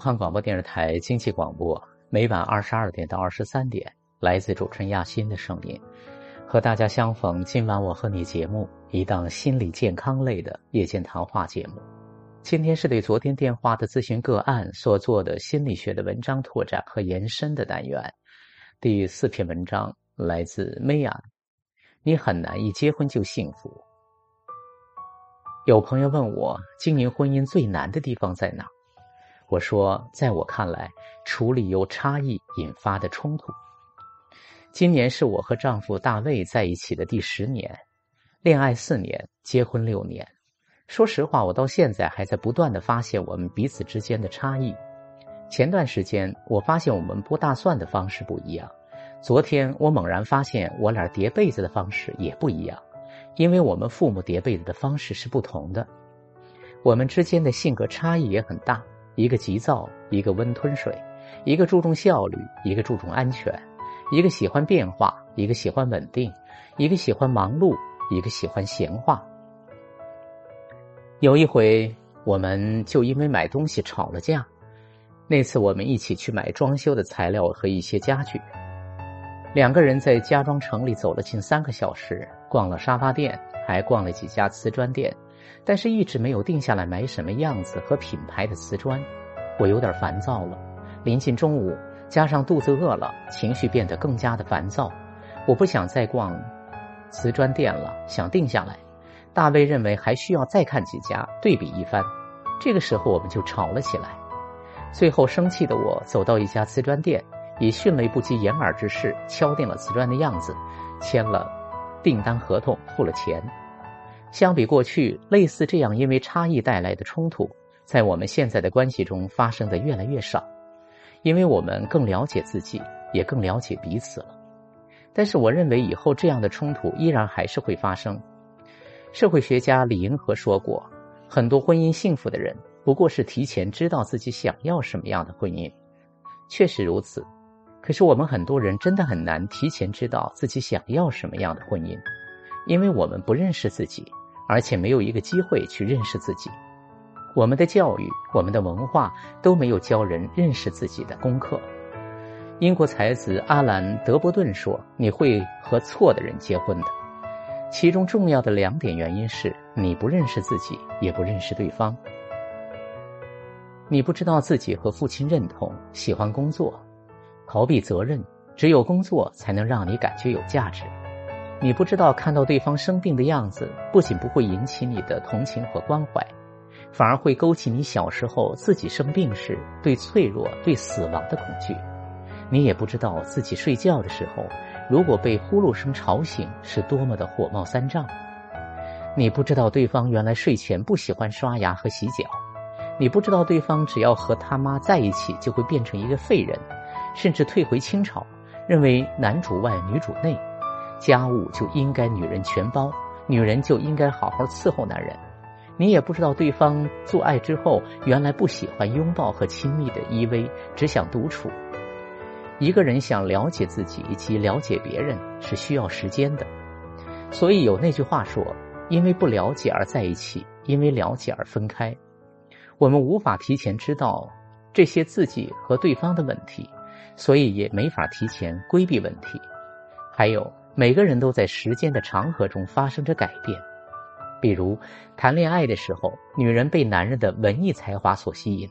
武汉广播电视台经济广播，每晚二十二点到二十三点，来自主持人亚欣的声音，和大家相逢。今晚我和你节目，一档心理健康类的夜间谈话节目。今天是对昨天电话的咨询个案所做的心理学的文章拓展和延伸的单元。第四篇文章来自梅安，你很难一结婚就幸福。有朋友问我，经营婚姻最难的地方在哪？我说，在我看来，处理由差异引发的冲突。今年是我和丈夫大卫在一起的第十年，恋爱四年，结婚六年。说实话，我到现在还在不断的发现我们彼此之间的差异。前段时间，我发现我们剥大蒜的方式不一样。昨天，我猛然发现我俩叠被子的方式也不一样，因为我们父母叠被子的方式是不同的。我们之间的性格差异也很大。一个急躁，一个温吞水；一个注重效率，一个注重安全；一个喜欢变化，一个喜欢稳定；一个喜欢忙碌，一个喜欢闲话。有一回，我们就因为买东西吵了架。那次我们一起去买装修的材料和一些家具，两个人在家装城里走了近三个小时，逛了沙发店，还逛了几家瓷砖店。但是一直没有定下来买什么样子和品牌的瓷砖，我有点烦躁了。临近中午，加上肚子饿了，情绪变得更加的烦躁。我不想再逛瓷砖店了，想定下来。大卫认为还需要再看几家，对比一番。这个时候我们就吵了起来。最后生气的我走到一家瓷砖店，以迅雷不及掩耳之势敲定了瓷砖的样子，签了订单合同，付了钱。相比过去，类似这样因为差异带来的冲突，在我们现在的关系中发生的越来越少，因为我们更了解自己，也更了解彼此了。但是，我认为以后这样的冲突依然还是会发生。社会学家李银河说过，很多婚姻幸福的人，不过是提前知道自己想要什么样的婚姻。确实如此，可是我们很多人真的很难提前知道自己想要什么样的婚姻，因为我们不认识自己。而且没有一个机会去认识自己，我们的教育、我们的文化都没有教人认识自己的功课。英国才子阿兰·德伯顿说：“你会和错的人结婚的。”其中重要的两点原因是：你不认识自己，也不认识对方。你不知道自己和父亲认同、喜欢工作、逃避责任，只有工作才能让你感觉有价值。你不知道，看到对方生病的样子，不仅不会引起你的同情和关怀，反而会勾起你小时候自己生病时对脆弱、对死亡的恐惧。你也不知道自己睡觉的时候，如果被呼噜声吵醒，是多么的火冒三丈。你不知道对方原来睡前不喜欢刷牙和洗脚，你不知道对方只要和他妈在一起就会变成一个废人，甚至退回清朝，认为男主外女主内。家务就应该女人全包，女人就应该好好伺候男人。你也不知道对方做爱之后原来不喜欢拥抱和亲密的依偎，只想独处。一个人想了解自己以及了解别人是需要时间的，所以有那句话说：“因为不了解而在一起，因为了解而分开。”我们无法提前知道这些自己和对方的问题，所以也没法提前规避问题。还有。每个人都在时间的长河中发生着改变，比如谈恋爱的时候，女人被男人的文艺才华所吸引，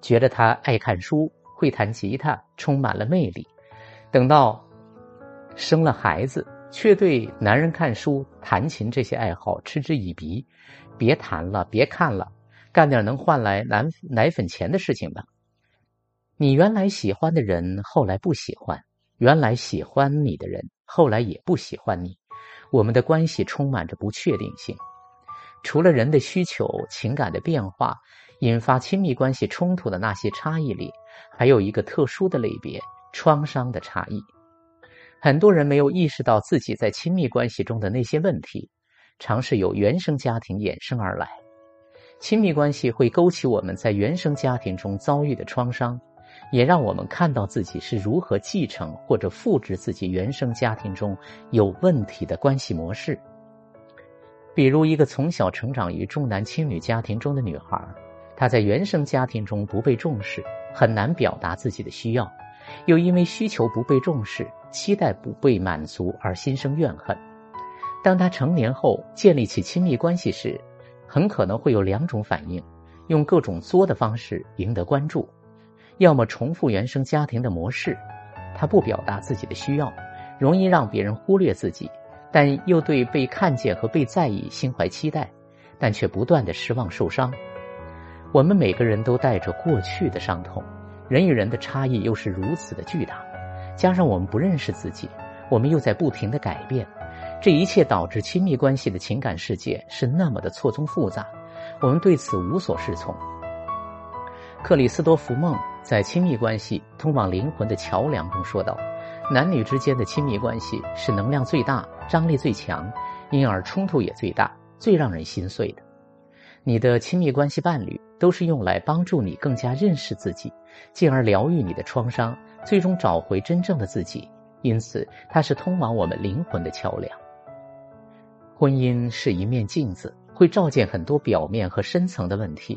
觉得他爱看书、会弹吉他，充满了魅力；等到生了孩子，却对男人看书、弹琴这些爱好嗤之以鼻，别谈了，别看了，干点能换来奶奶粉钱的事情吧。你原来喜欢的人，后来不喜欢；原来喜欢你的人。后来也不喜欢你，我们的关系充满着不确定性。除了人的需求、情感的变化引发亲密关系冲突的那些差异里，还有一个特殊的类别——创伤的差异。很多人没有意识到自己在亲密关系中的那些问题，常是由原生家庭衍生而来。亲密关系会勾起我们在原生家庭中遭遇的创伤。也让我们看到自己是如何继承或者复制自己原生家庭中有问题的关系模式。比如，一个从小成长于重男轻女家庭中的女孩，她在原生家庭中不被重视，很难表达自己的需要，又因为需求不被重视、期待不被满足而心生怨恨。当他成年后建立起亲密关系时，很可能会有两种反应：用各种作的方式赢得关注，要么重复原生家庭的模式，他不表达自己的需要，容易让别人忽略自己，但又对被看见和被在意心怀期待，但却不断的失望受伤。我们每个人都带着过去的伤痛，人与人的差异又是如此的巨大，加上我们不认识自己，我们又在不停的改变。这一切导致亲密关系的情感世界是那么的错综复杂，我们对此无所适从。克里斯多福·梦在《亲密关系：通往灵魂的桥梁》中说道：“男女之间的亲密关系是能量最大、张力最强，因而冲突也最大、最让人心碎的。你的亲密关系伴侣都是用来帮助你更加认识自己，进而疗愈你的创伤，最终找回真正的自己。因此，它是通往我们灵魂的桥梁。”婚姻是一面镜子，会照见很多表面和深层的问题。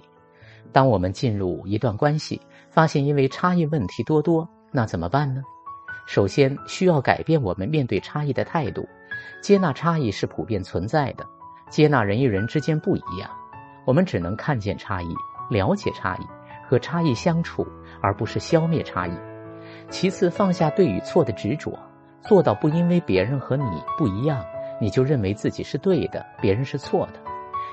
当我们进入一段关系，发现因为差异问题多多，那怎么办呢？首先需要改变我们面对差异的态度，接纳差异是普遍存在的，接纳人与人之间不一样。我们只能看见差异，了解差异，和差异相处，而不是消灭差异。其次，放下对与错的执着，做到不因为别人和你不一样。你就认为自己是对的，别人是错的，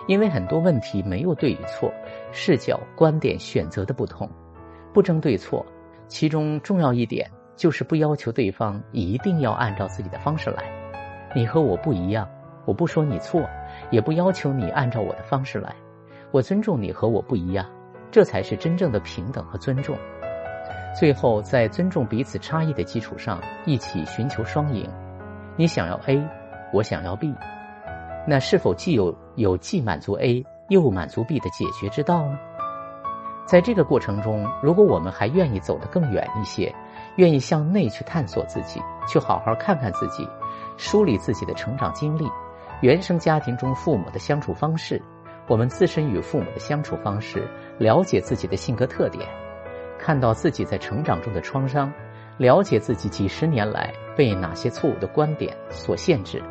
因为很多问题没有对与错，视角、观点、选择的不同，不争对错。其中重要一点就是不要求对方一定要按照自己的方式来。你和我不一样，我不说你错，也不要求你按照我的方式来。我尊重你和我不一样，这才是真正的平等和尊重。最后，在尊重彼此差异的基础上，一起寻求双赢。你想要 A。我想要 B，那是否既有有既满足 A 又满足 B 的解决之道呢？在这个过程中，如果我们还愿意走得更远一些，愿意向内去探索自己，去好好看看自己，梳理自己的成长经历，原生家庭中父母的相处方式，我们自身与父母的相处方式，了解自己的性格特点，看到自己在成长中的创伤，了解自己几十年来被哪些错误的观点所限制。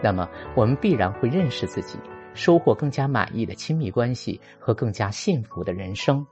那么，我们必然会认识自己，收获更加满意的亲密关系和更加幸福的人生。